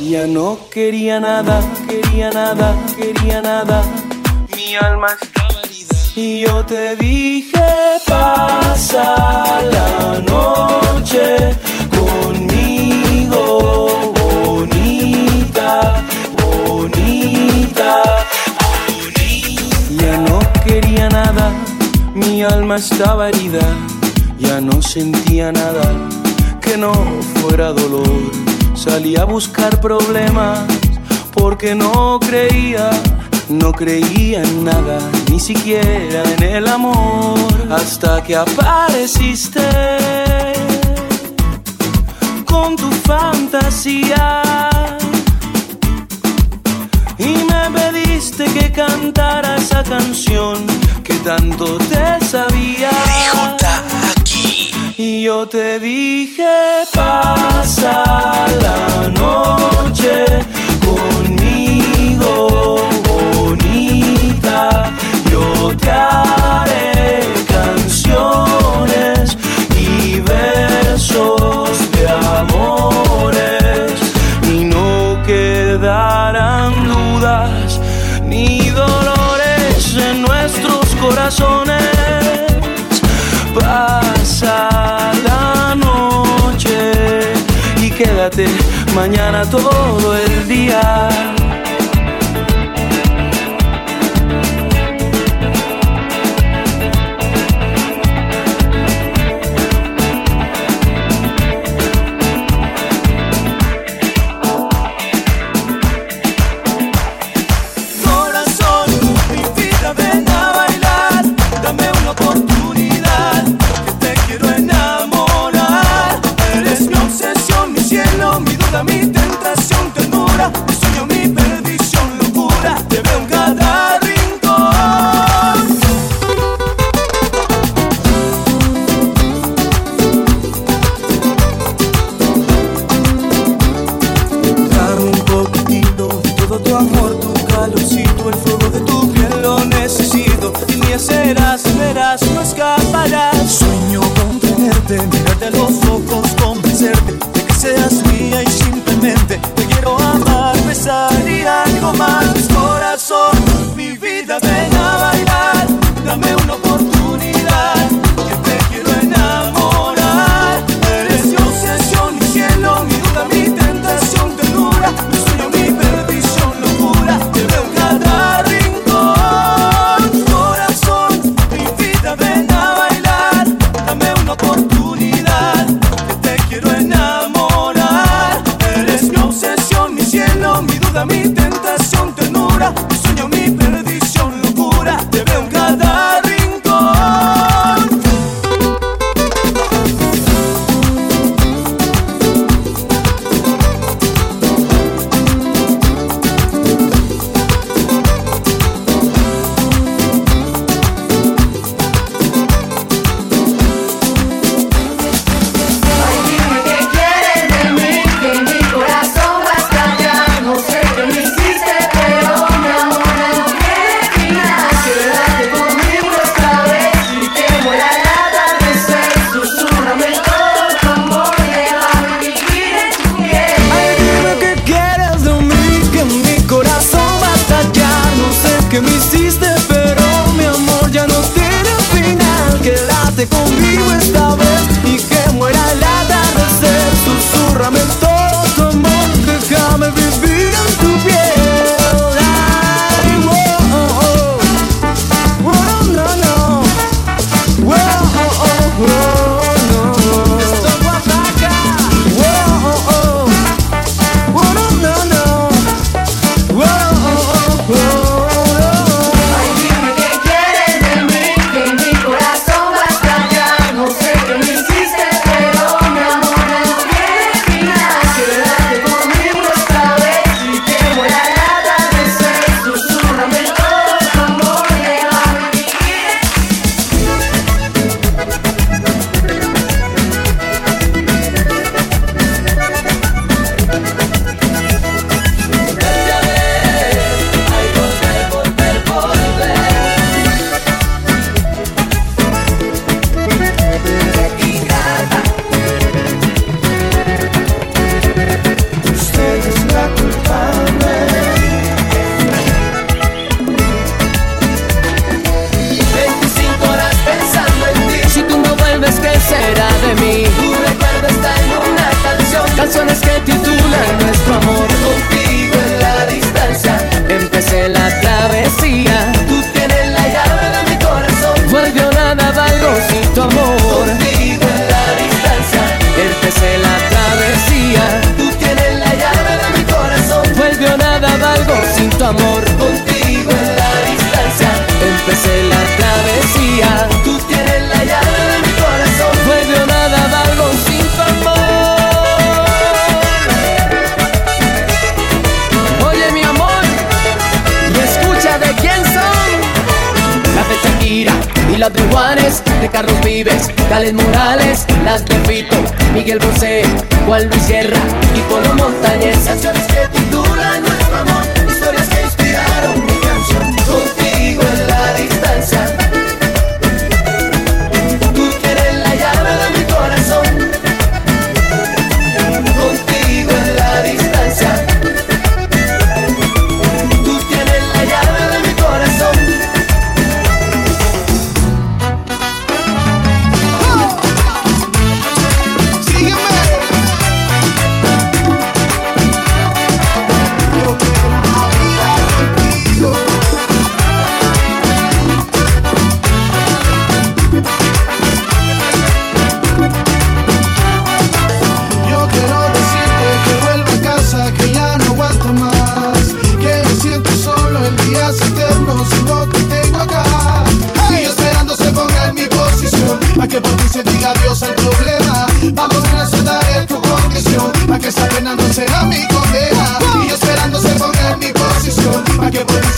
Ya no quería nada, quería nada, quería nada. Mi alma estaba herida. Y yo te dije, pasa la noche conmigo, bonita, bonita, bonita. Ya no quería nada, mi alma estaba herida. Ya no sentía nada que no fuera dolor Salí a buscar problemas porque no creía, no creía en nada, ni siquiera en el amor, hasta que apareciste con tu fantasía. Y me pediste que cantara esa canción que tanto te sabía. Y yo te dije, pasa la noche conmigo, bonita. Yo te haré canciones y versos de amores. Y no quedarán dudas ni dolores en nuestros corazones. Quédate mañana todo el día.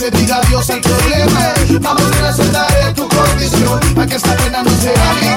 se diga adiós al problema. Vamos a soltar tu condición, para que esta pena no sea mi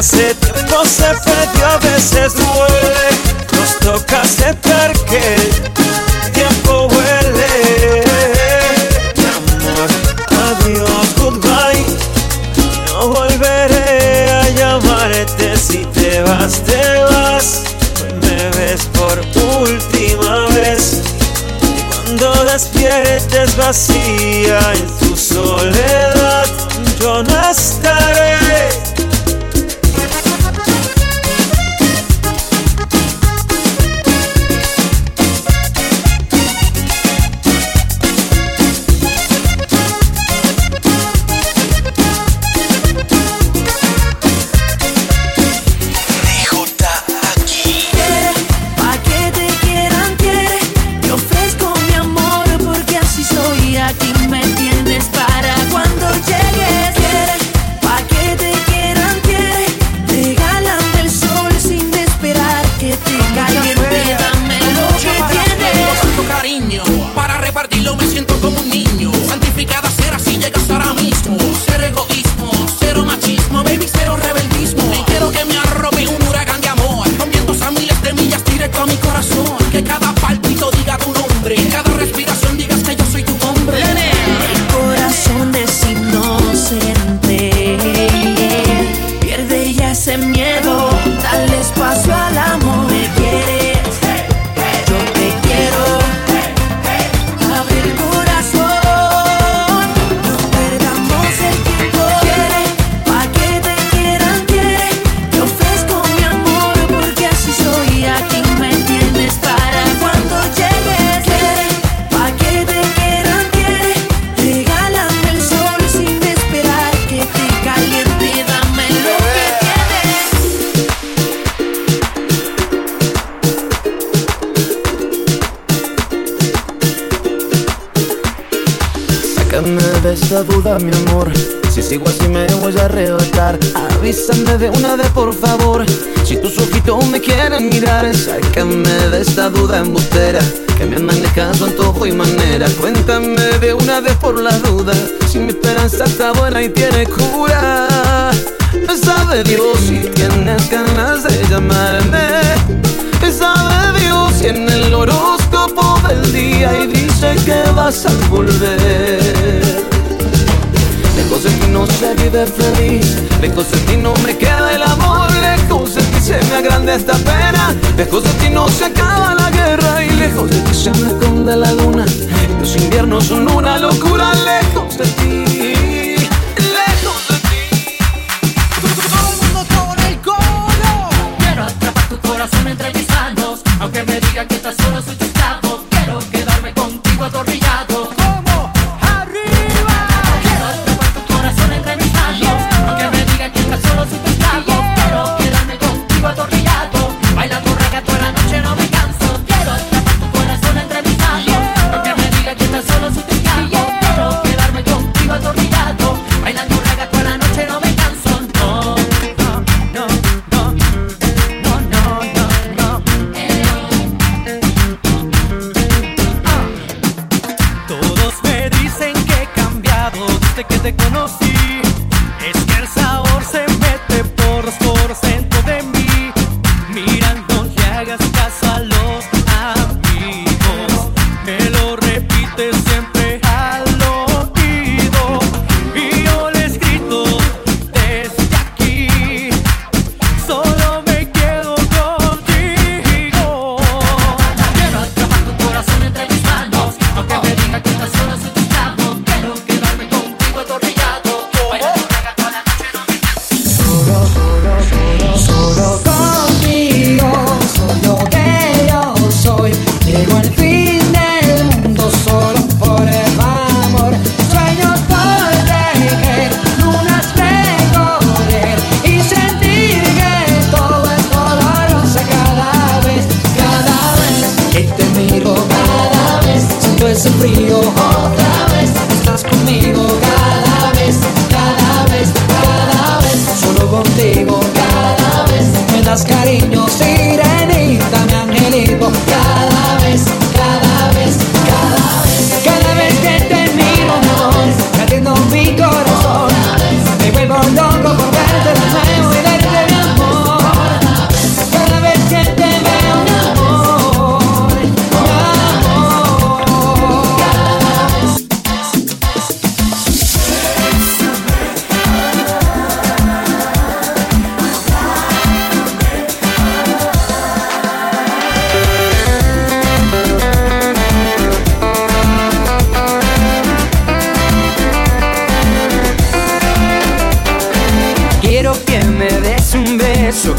hace tiempo se perdió, a veces duele. Nos toca aceptar que el tiempo huele. Mi amor, adiós, goodbye. No volveré a llamarte si te vas, te vas. Hoy me ves por última vez. Y cuando despiertes vacía, duda, mi amor. Si sigo así me voy a arrebatar. Avísame de una vez, por favor. Si tus ojitos me quieren mirar, sácame de esta duda embustera. Que me andan dejando antojo y manera. Cuéntame de una vez por la duda. Si mi esperanza está buena y tiene cura. Me sabe Dios si tienes ganas de llamarme. Me sabe Dios si en el horóscopo del día y dice que vas a volver. No se vive feliz, lejos de ti no me queda el amor, lejos de ti se me agranda esta pena, lejos de ti no se acaba la guerra y lejos de ti se me esconde la luna. Los inviernos son una locura, lejos de ti. Corazón entre mis manos, aunque me digan que estás solo soy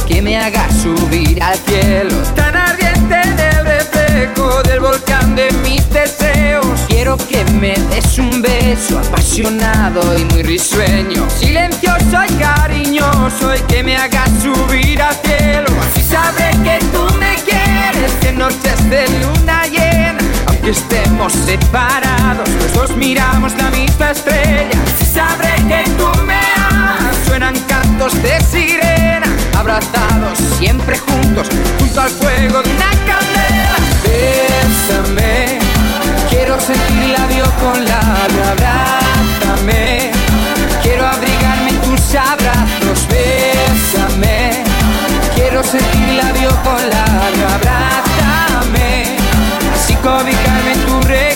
que me haga subir al cielo. Tan ardiente en el reflejo del volcán de mis deseos. Quiero que me des un beso apasionado y muy risueño. Silencioso y cariñoso y que me haga subir al cielo. Así sabré que tú me quieres en noches de luna llena. Aunque estemos separados, los dos miramos la misma estrella. Así sabré que tú me amas. Suenan cantos de sirena, abrazados siempre juntos, junto al fuego de una candela. Bésame, quiero sentir labio con labio, abrázame. Quiero abrigarme en tus abrazos, bésame. Quiero sentir labio con labio, abrázame. Así cobijarme en tu regazo,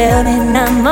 soy peor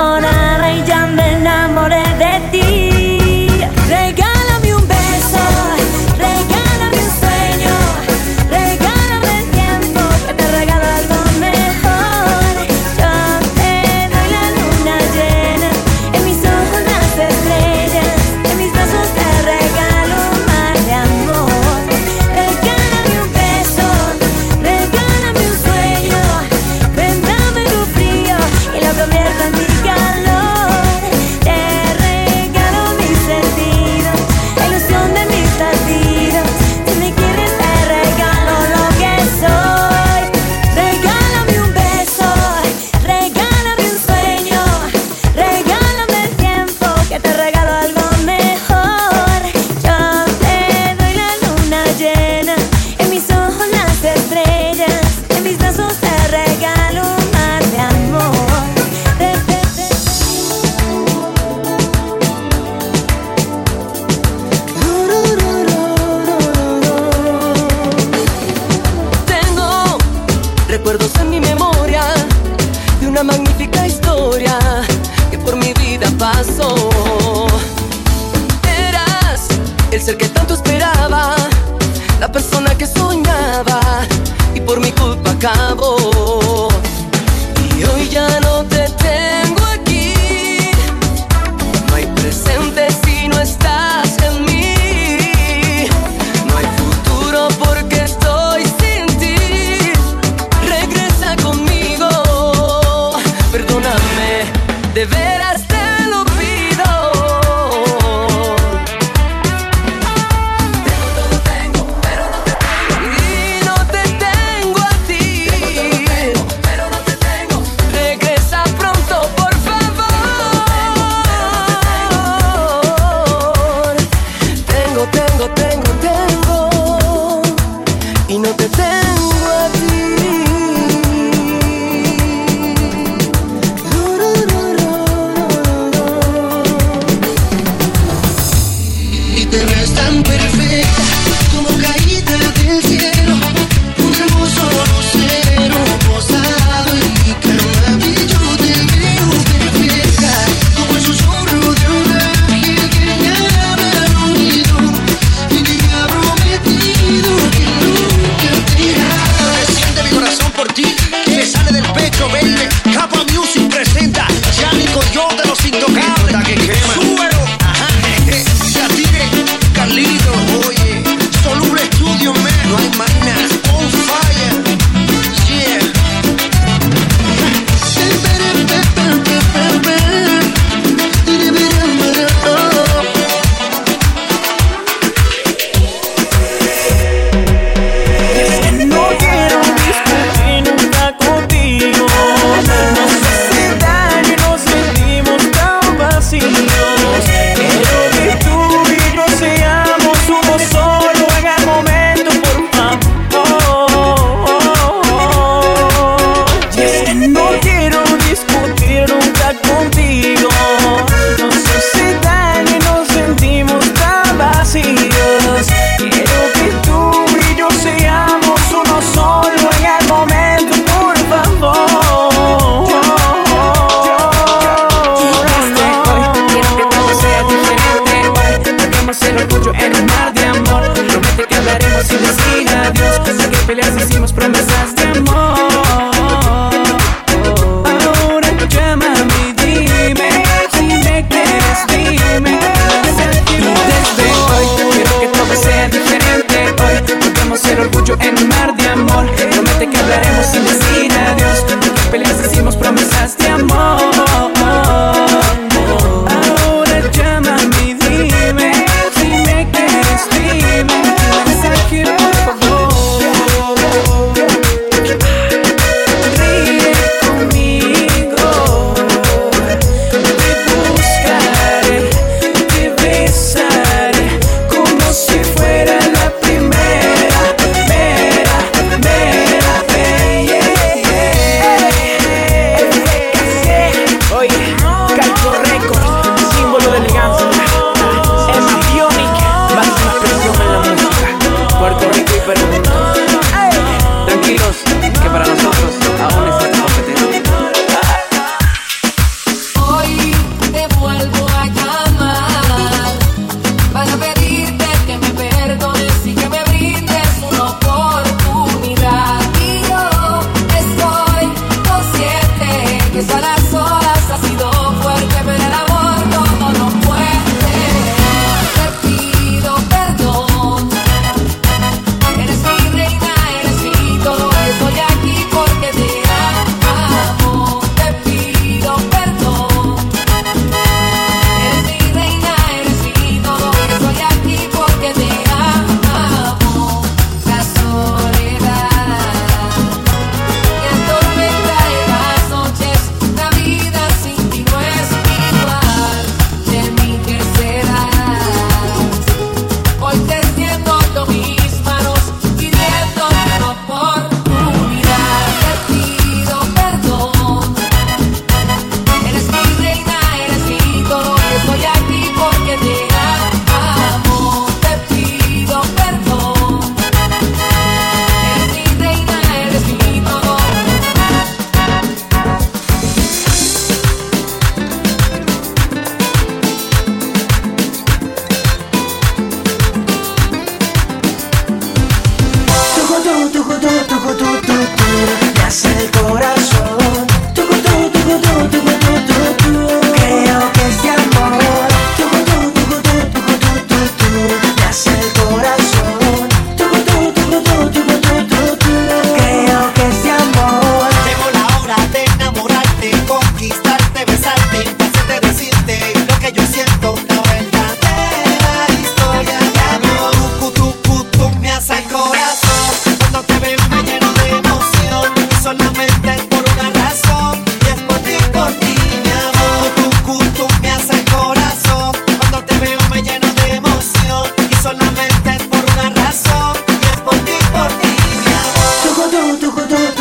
嘟嘟嘟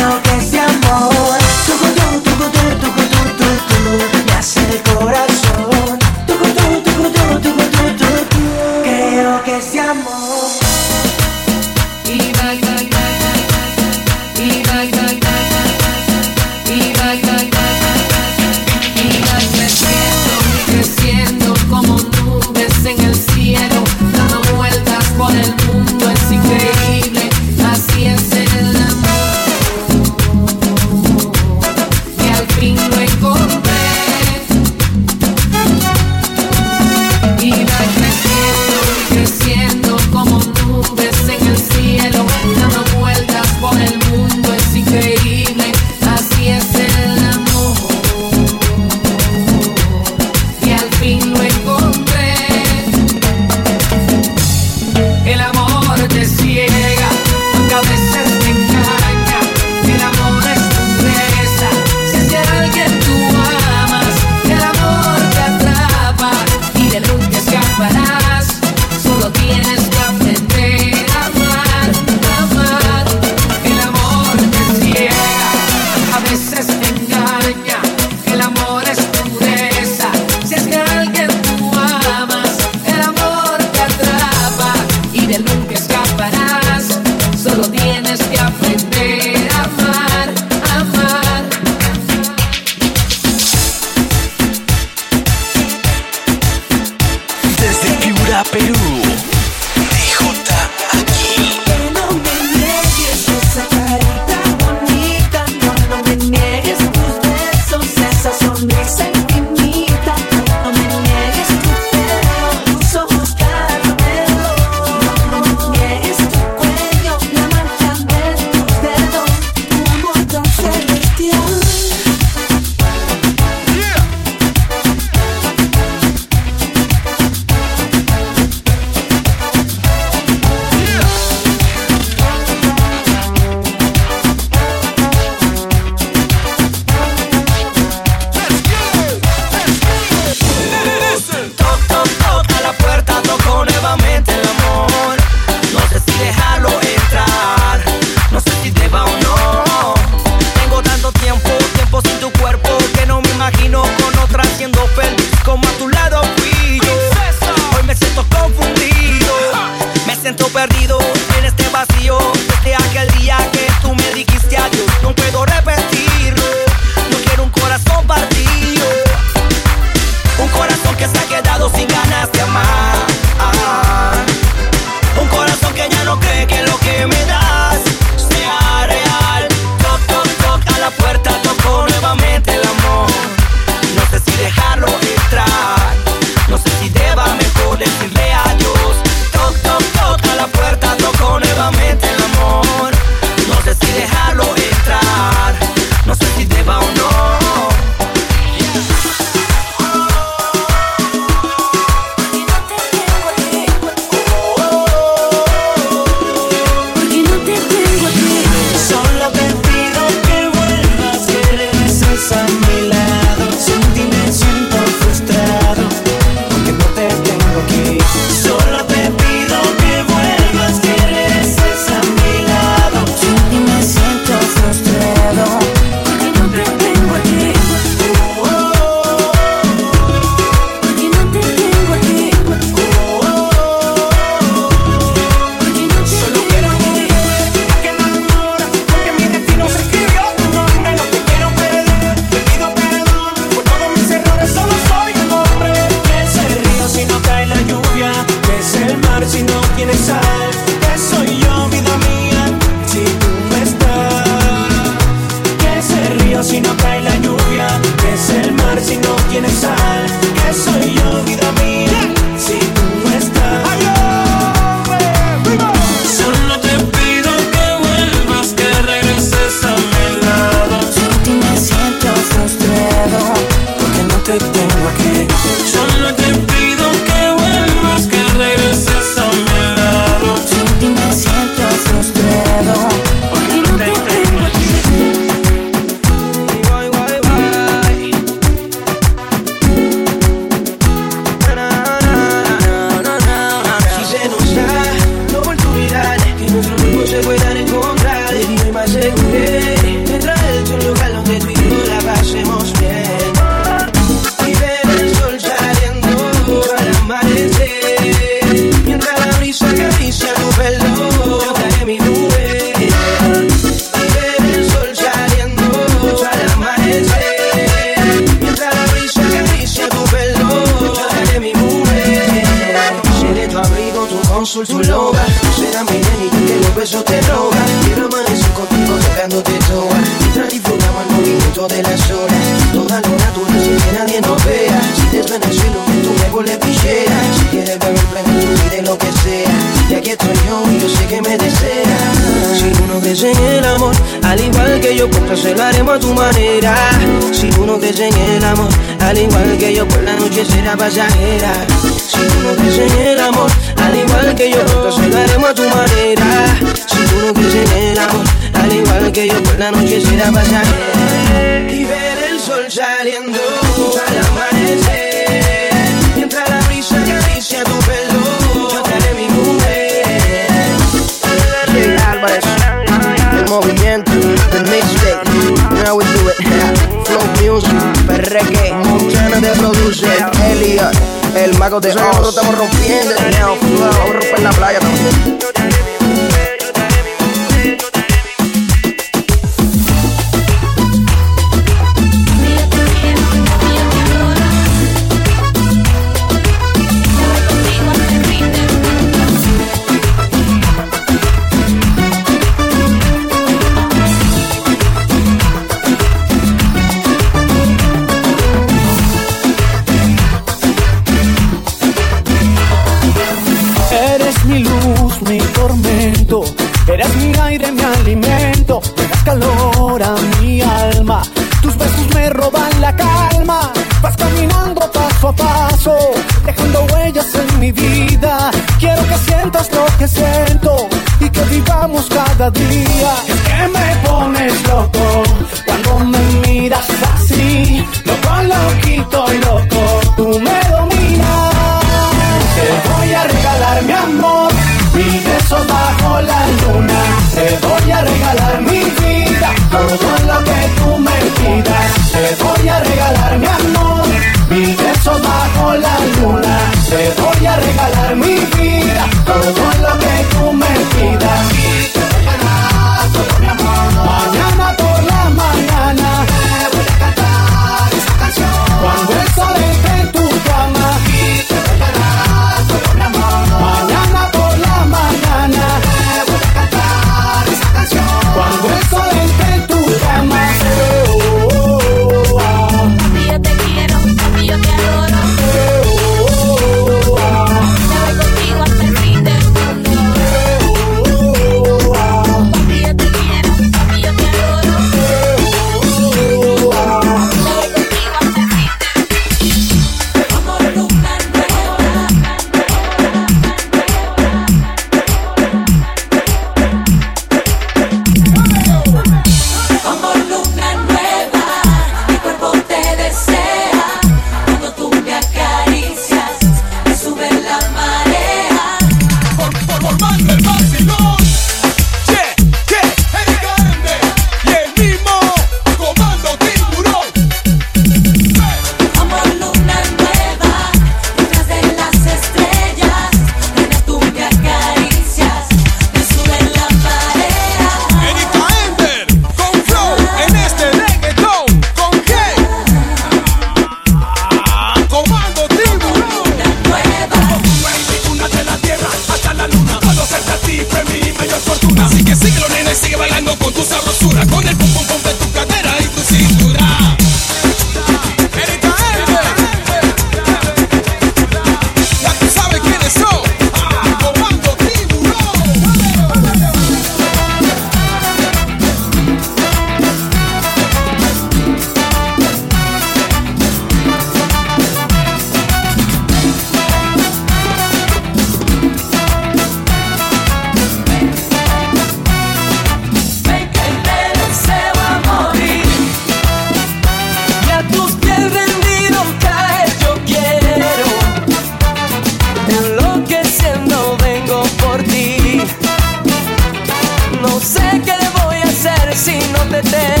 suerte.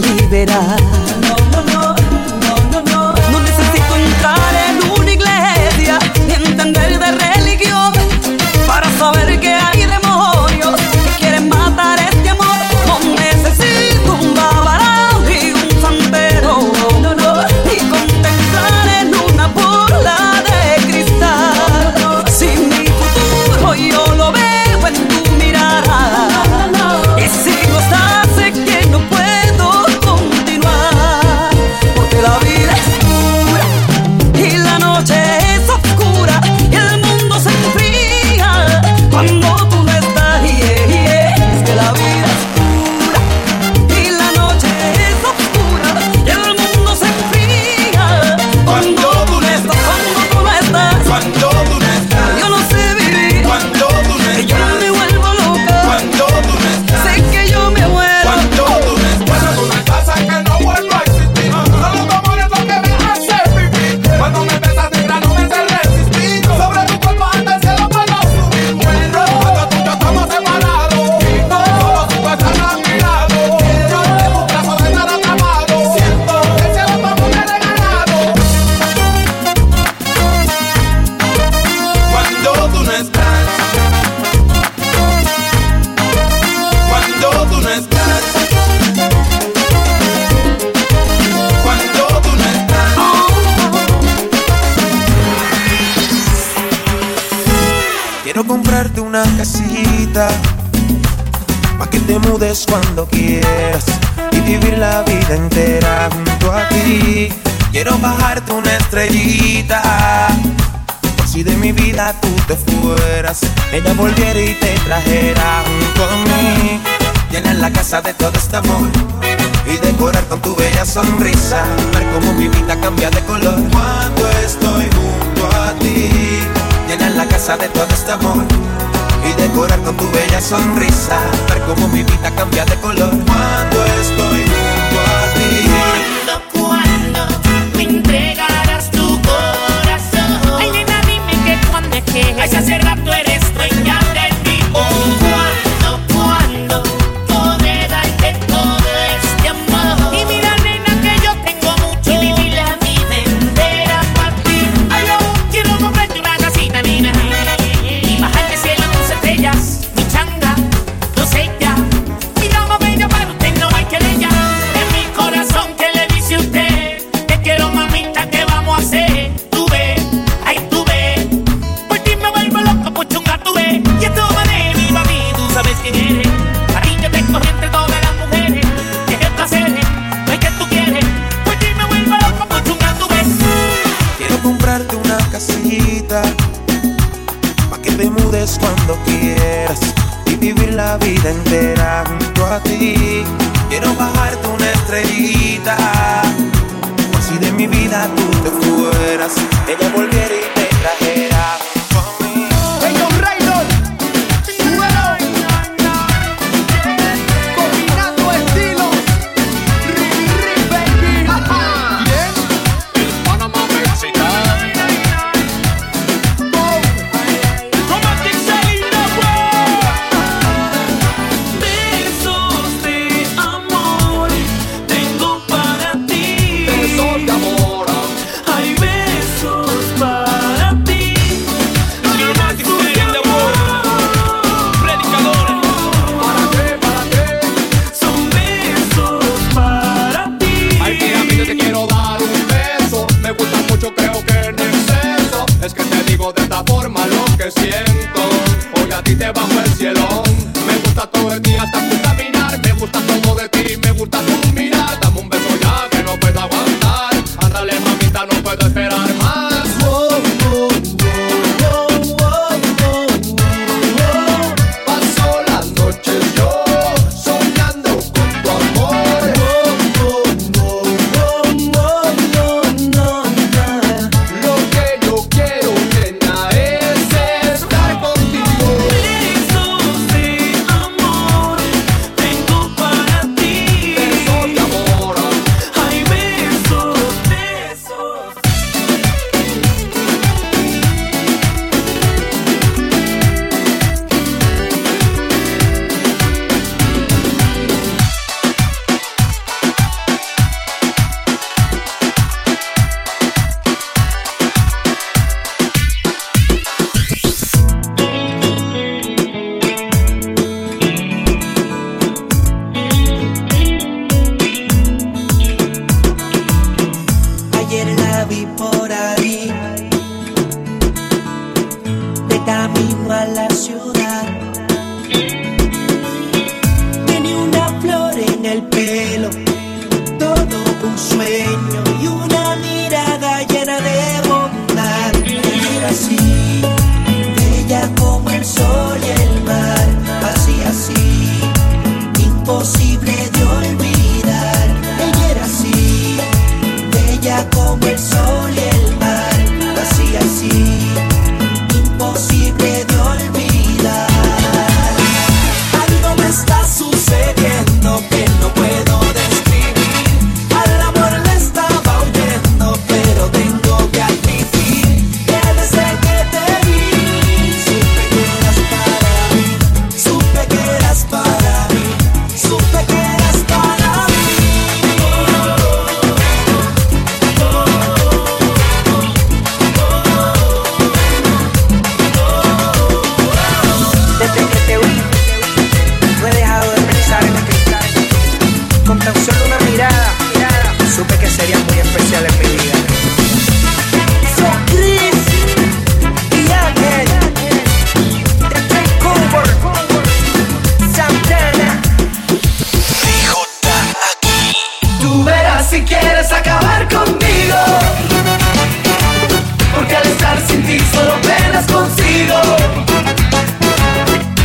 liberar. No, no, no. Cuando quieras y vivir la vida entera junto a ti. Quiero bajarte una estrellita. Si de mi vida tú te fueras, ella volviera y te trajera junto a mí. Llenar la casa de todo este amor y decorar con tu bella sonrisa. Ver cómo mi vida cambia de color cuando estoy junto a ti. Llenar la casa de todo este amor y decorar con tu bella sonrisa. Ver cómo mi vida cambia de color cuando estoy junto a ti. Cuando, cuando me entregarás tu corazón. Ay, nena, dime que cuando es que. Ay, hace quieres acabar conmigo. Porque al estar sin ti solo penas consigo.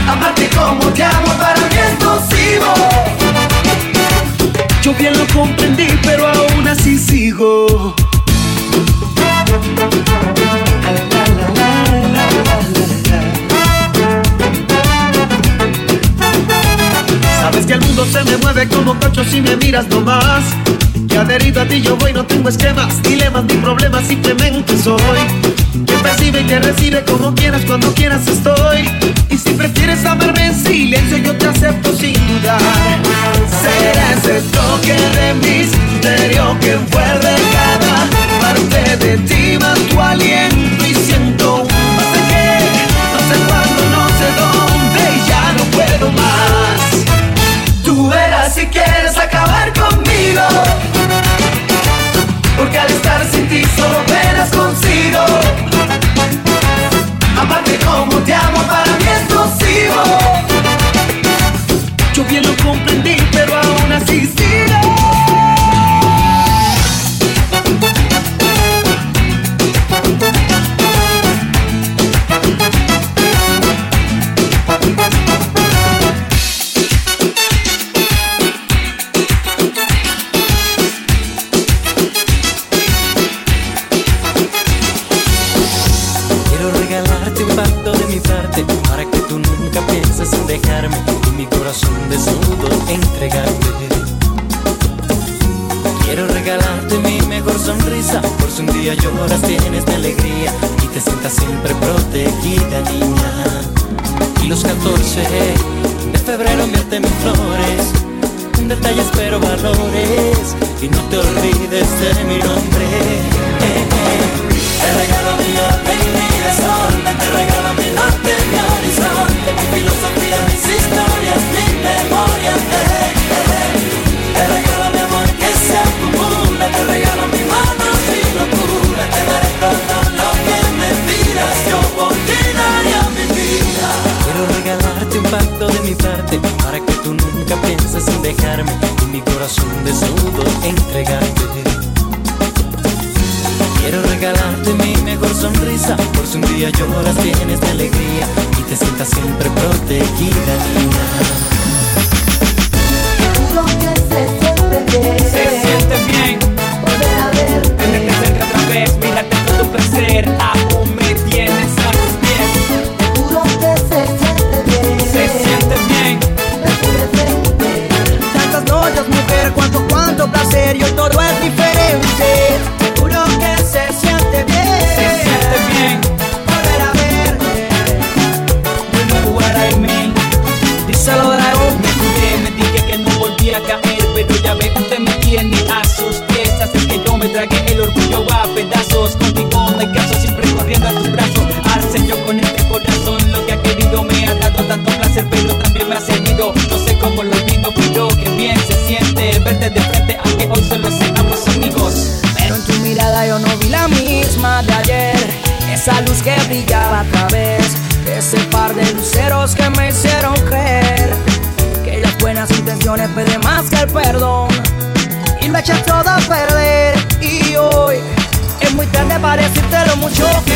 Amarte como te amo para mí es nocivo. Yo bien lo comprendí, pero aún así sigo. Sabes que el mundo se me mueve como cocho si me miras nomás. Y adherido a ti yo voy, no tengo esquemas, dilemas ni problemas, simplemente soy. Quien percibe y te recibe como quieras, cuando quieras estoy. Y si prefieres amarme en silencio, yo te acepto sin dudar. Será ese toque de misterio que envuelve cada parte de ti, más tu aliento y siento un pasaje. No sé cuándo, no sé dónde, ya no puedo más. Tú eras y que porque al estar sin ti solo penas consigo. Amarte como te amo para mí es nocivo. Yo bien lo comprendí, pero aún así sí. terminó perdón y me eché todo a perder. Y hoy es muy tarde para decirte lo mucho que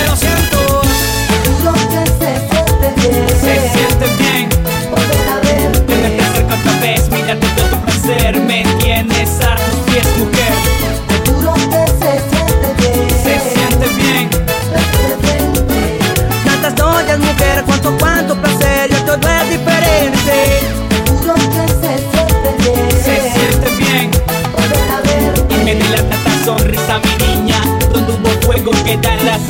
que tardas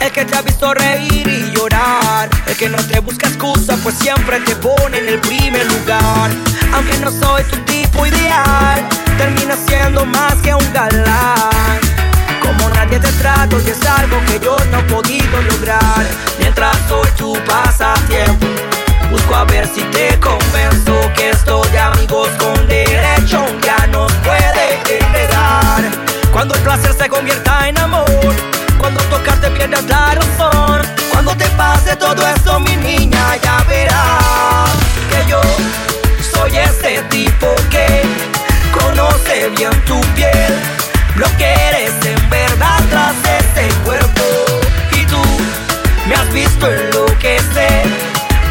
el que te ha visto reír y llorar, el que no te busca excusa, pues siempre te pone en el primer lugar. Aunque no soy tu tipo ideal, termina siendo más que un galán. Como nadie te trato y es algo que yo no he podido lograr. Mientras soy tu pasatiempo, busco a ver si te convenzo que esto de amigos con derecho ya nos puede enredar. Cuando el placer se convierta en amor cuando tocarte pierdas la razón. Cuando te pase todo eso mi niña ya verás Que yo soy ese tipo que Conoce bien tu piel. Lo que eres en verdad tras ese cuerpo. Y tú me has visto enloquecer.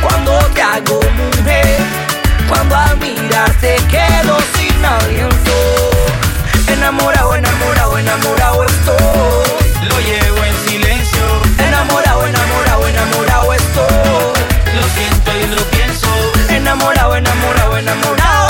Cuando te hago mujer Cuando al mirarte quedo sin aliento. Enamorado, enamorado, enamorado. enamorado, enamorado.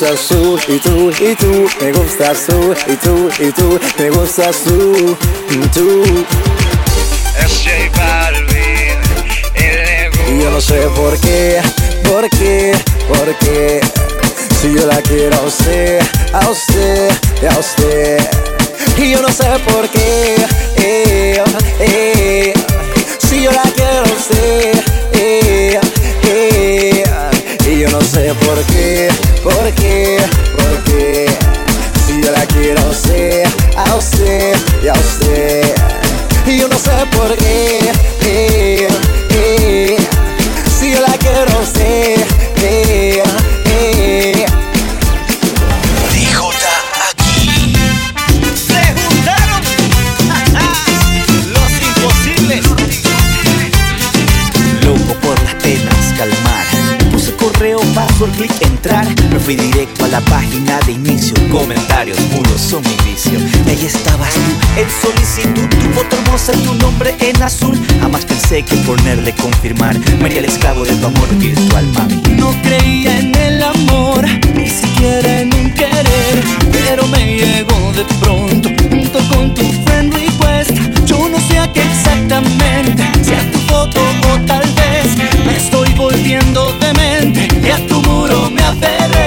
gustas tú y tú y tú, me gustas tú y tú y tú, me gustas tú, tú. Es J Balvin, y yo no sé por qué, por qué, por qué. Si yo la quiero a usted, a usted, y a usted. Y yo no sé por qué, eh, eh. Si yo la quiero a usted, eh, eh. Y yo no sé por qué. Porque. Porque se ela quer ao ser, ao ser e ao ser. E eu não sei porquê. E, eh, e, eh. se ela ser. Fui directo a la página de inicio. Comentarios puros son mi vicio. Y ahí estabas tú, en solicitud. Tu foto hermosa, y tu nombre en azul. Jamás pensé que ponerle confirmar. María el esclavo de tu amor virtual, mami. No creía en el amor, ni siquiera en un querer. Pero me llegó de pronto, junto con tu friend request. Yo no sé a qué exactamente, si a tu foto o tal vez. Me estoy volviendo demente y a tu muro me aferré.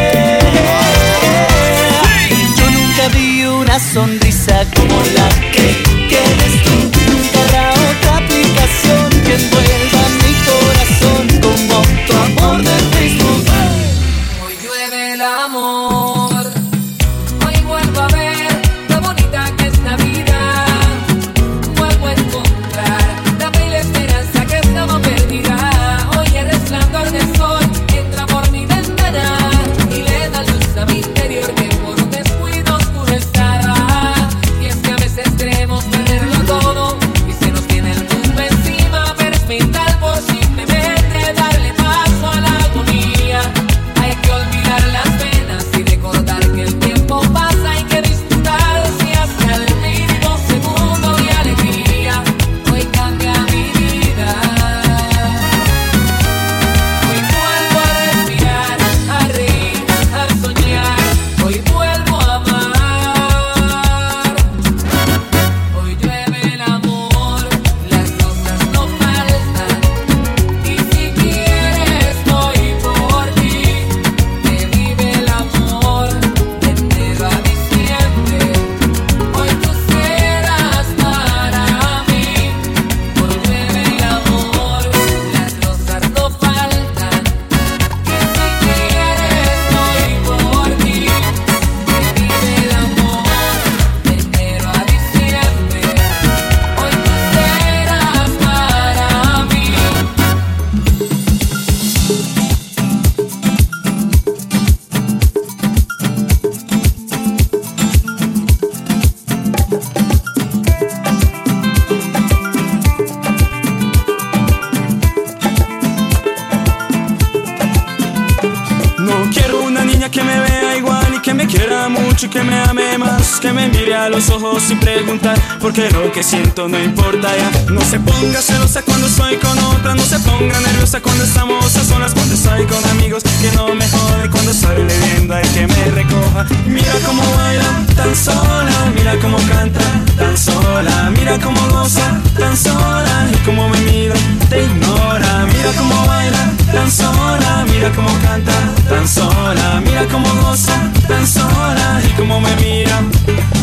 A los ojos sin preguntar Porque lo que siento no importa ya. No se ponga celosa cuando estoy con otra No se ponga nerviosa cuando estamos a solas Cuando estoy con amigos que no me jode Cuando estoy leyendo hay que me recoja. Mira cómo baila tan sola Mira cómo canta tan sola Mira cómo goza tan sola Y cómo me mira, te ignora. Mira cómo baila tan sola Mira cómo canta. Tan sola Mira cómo goza. Tan sola Y cómo me mira.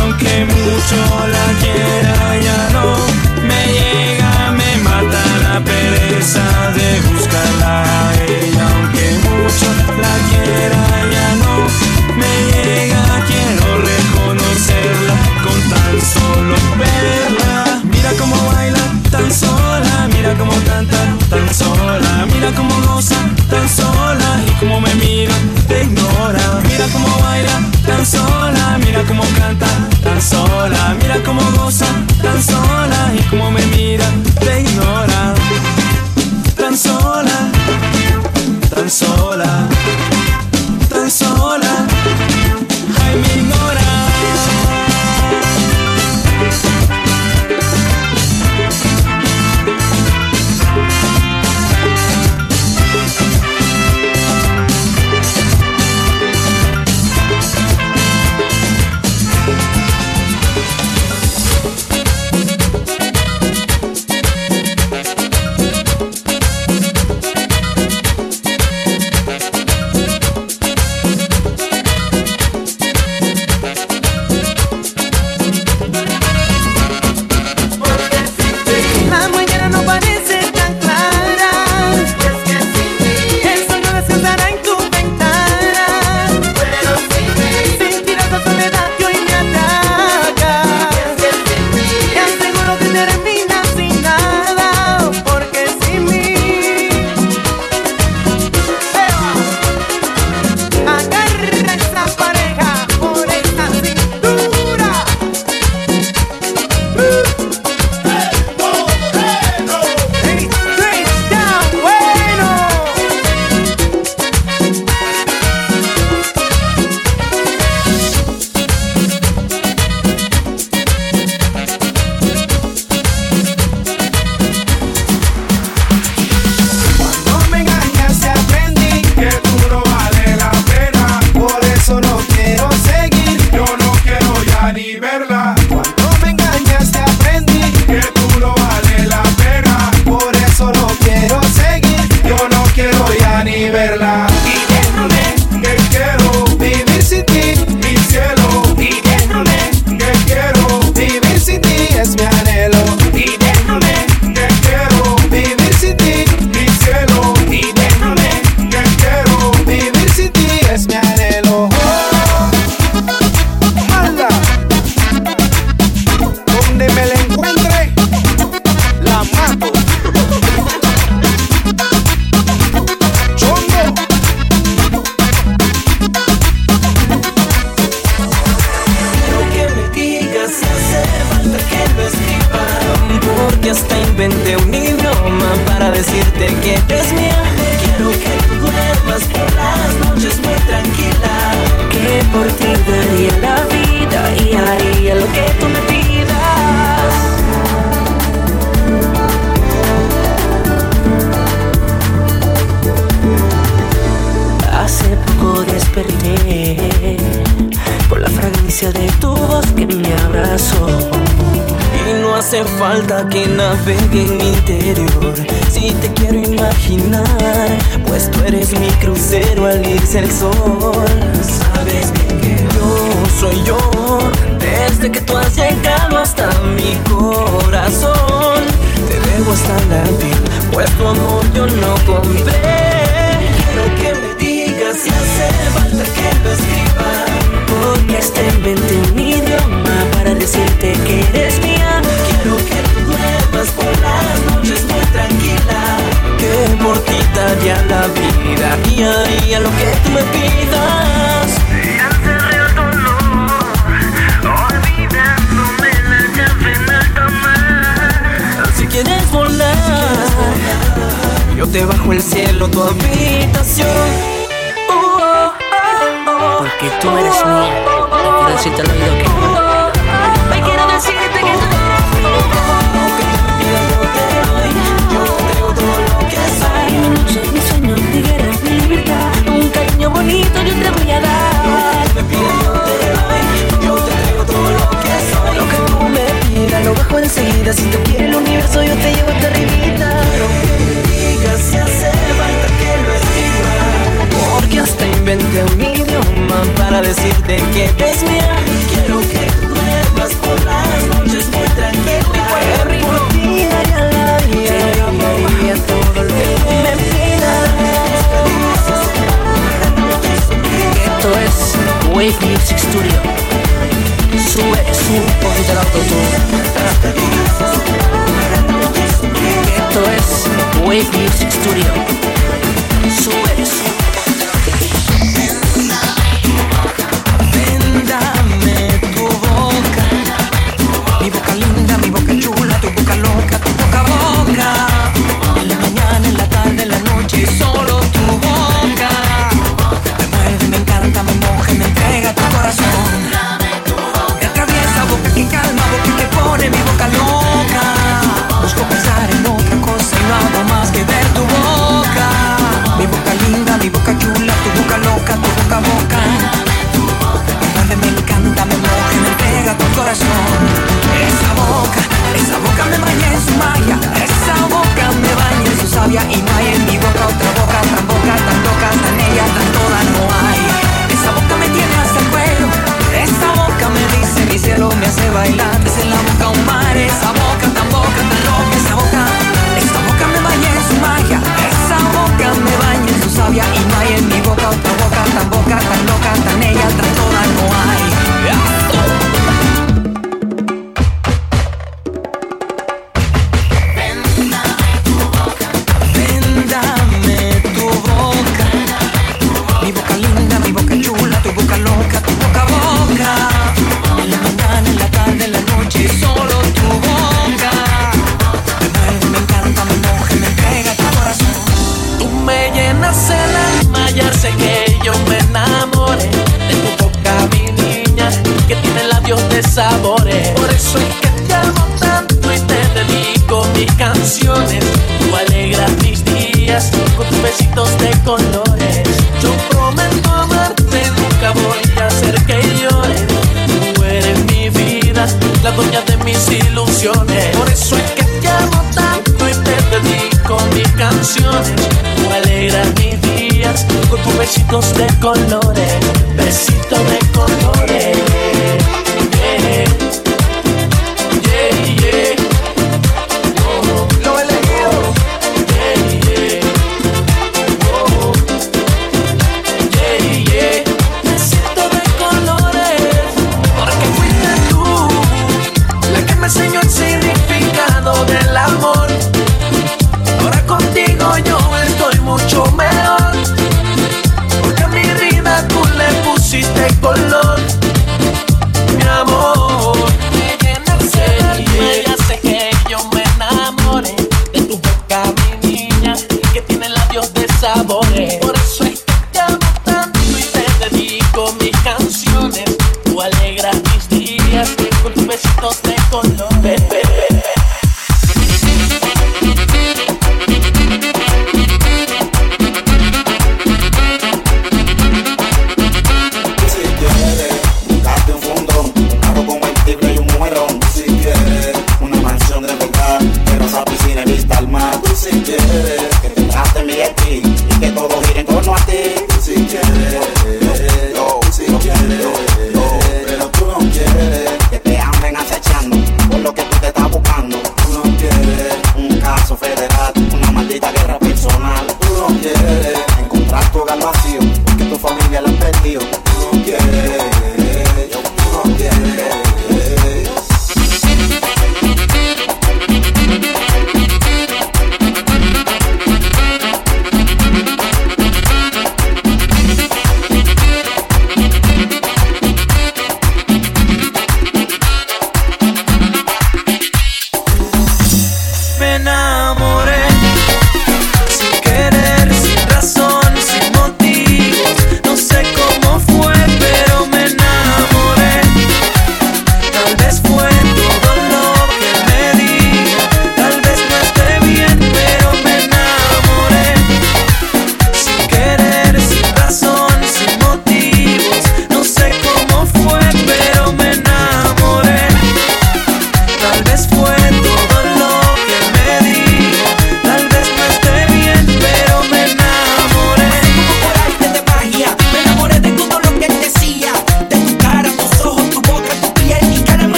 Aunque mucho la quiera ya no me llega Me mata la pereza de buscarla ella. Aunque mucho la quiera ya no me llega. Quiero reconocerla con tan solo verla. Mira cómo baila tan sola Mira cómo canta tan sola. Mira cómo goza tan sola. Y cómo me mira, te ignora. Mira cómo baila tan sola. Mira cómo canta tan sola. Mira cómo goza tan sola. Y cómo me mira, te ignora. Tan sola, tan sola. Tan sola. Ay, me ignora Music Studio. Sube,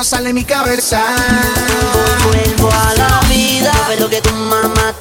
no sale de mi cabeza. Vuelvo a la vida, pero que tu mamá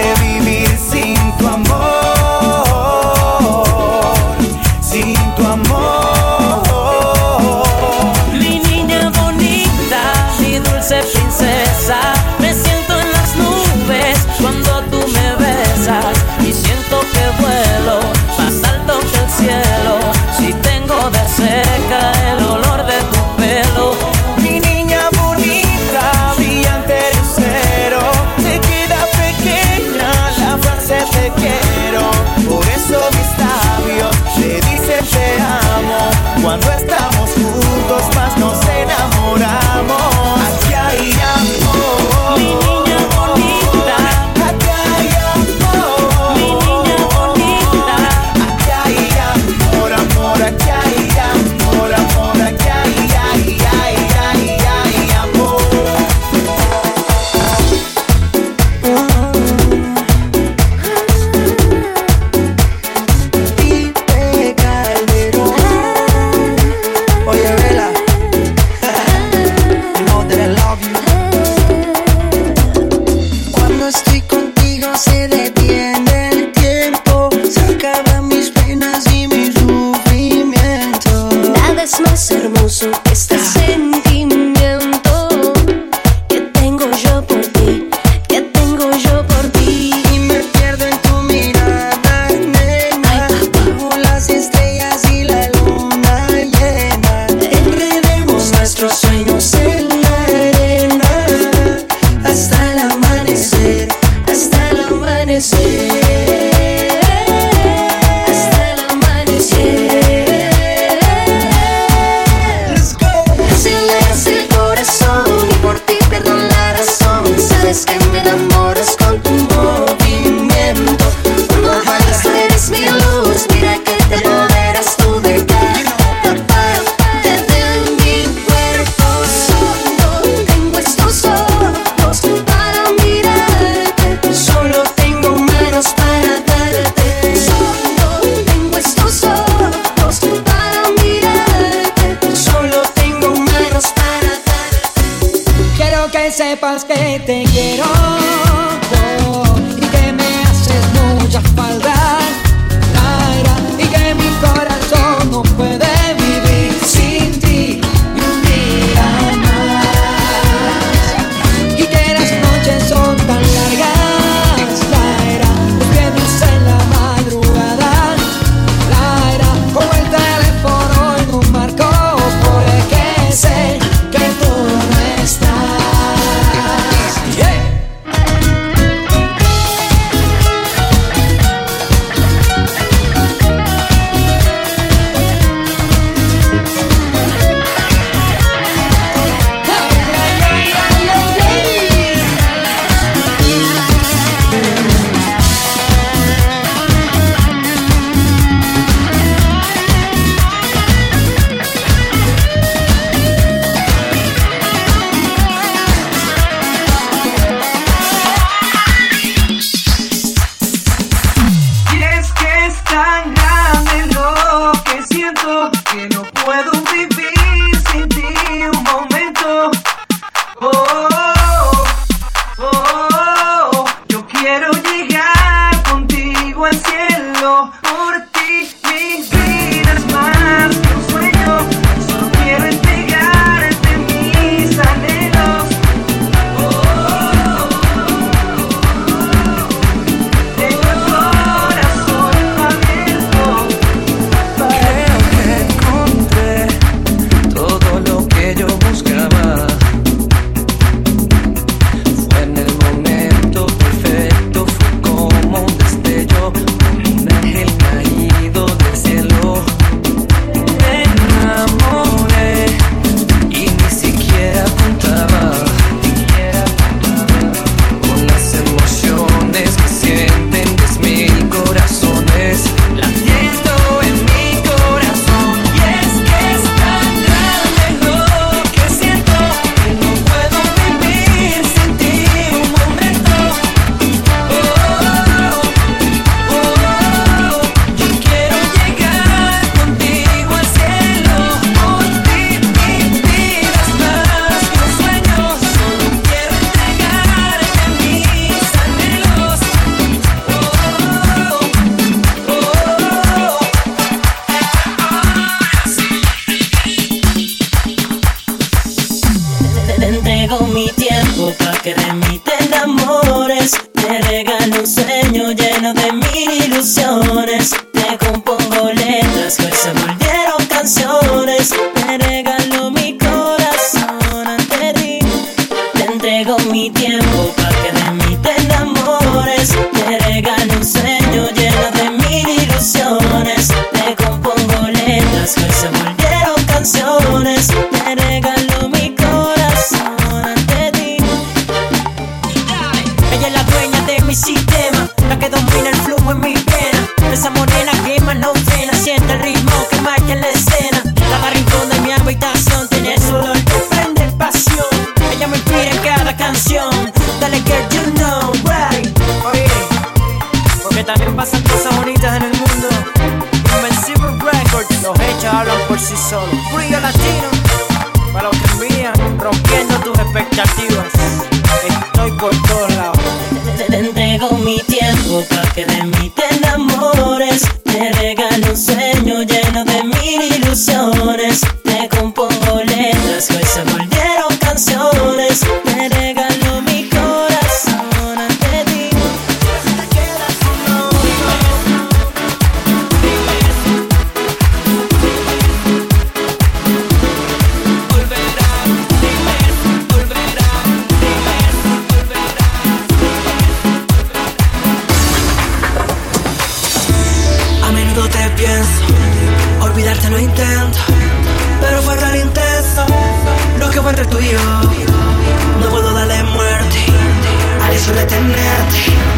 es tú. No puedo darle muerte al hecho de tenerte.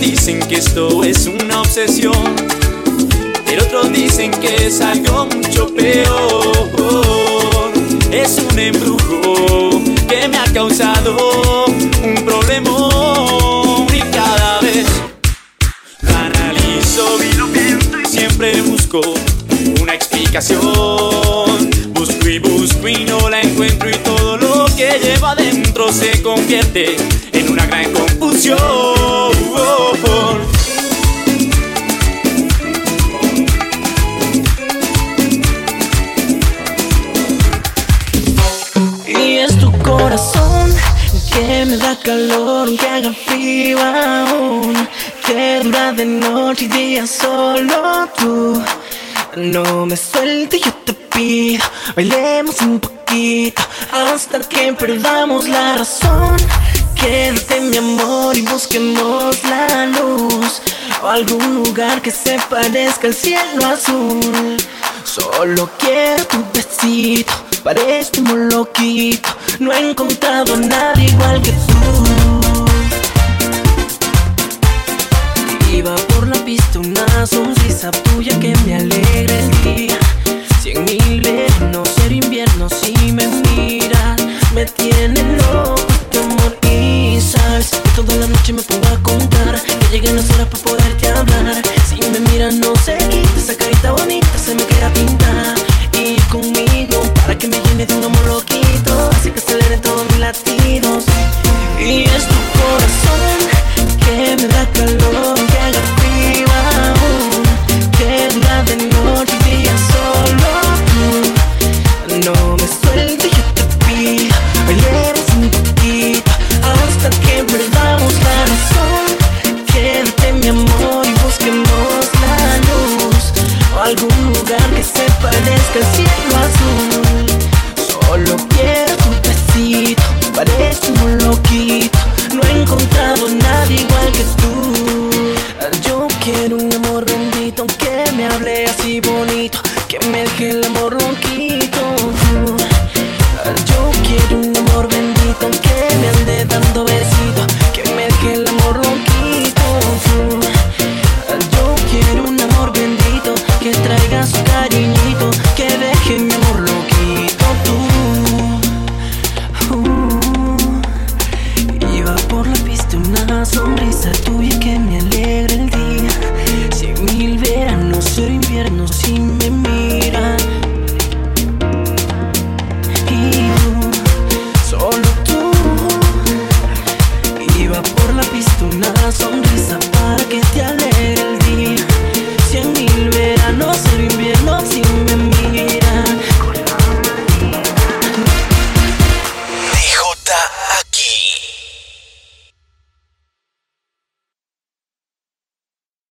Dicen que esto es una obsesión, pero otros dicen que es algo mucho peor. Es un embrujo que me ha causado un problema y cada vez analizo y lo pienso y siempre busco una explicación. Busco y busco y no la encuentro y todo lo que lleva adentro se convierte en una gran confusión. calor, aunque haga frío aún, que dura de noche y día solo tú. No me sueltes, yo te pido, bailemos un poquito hasta que perdamos la razón. Quédate mi amor y busquemos la luz o algún lugar que se parezca al cielo azul. Solo quiero tu besito, parezco este un loquito no he encontrado a nadie igual que tú. Iba por la pista una sonrisa tuya que me alegra el día. Cien mil vernos, cero invierno si me miras. Me tiene loco tu amor y sabes que toda la noche me pongo a contar. Que lleguen las horas para poderte hablar. Si me miras no se quita esa carita bonita, se me queda pintada. Y conmigo para que me llene de un amor que aceleren todos mis latidos.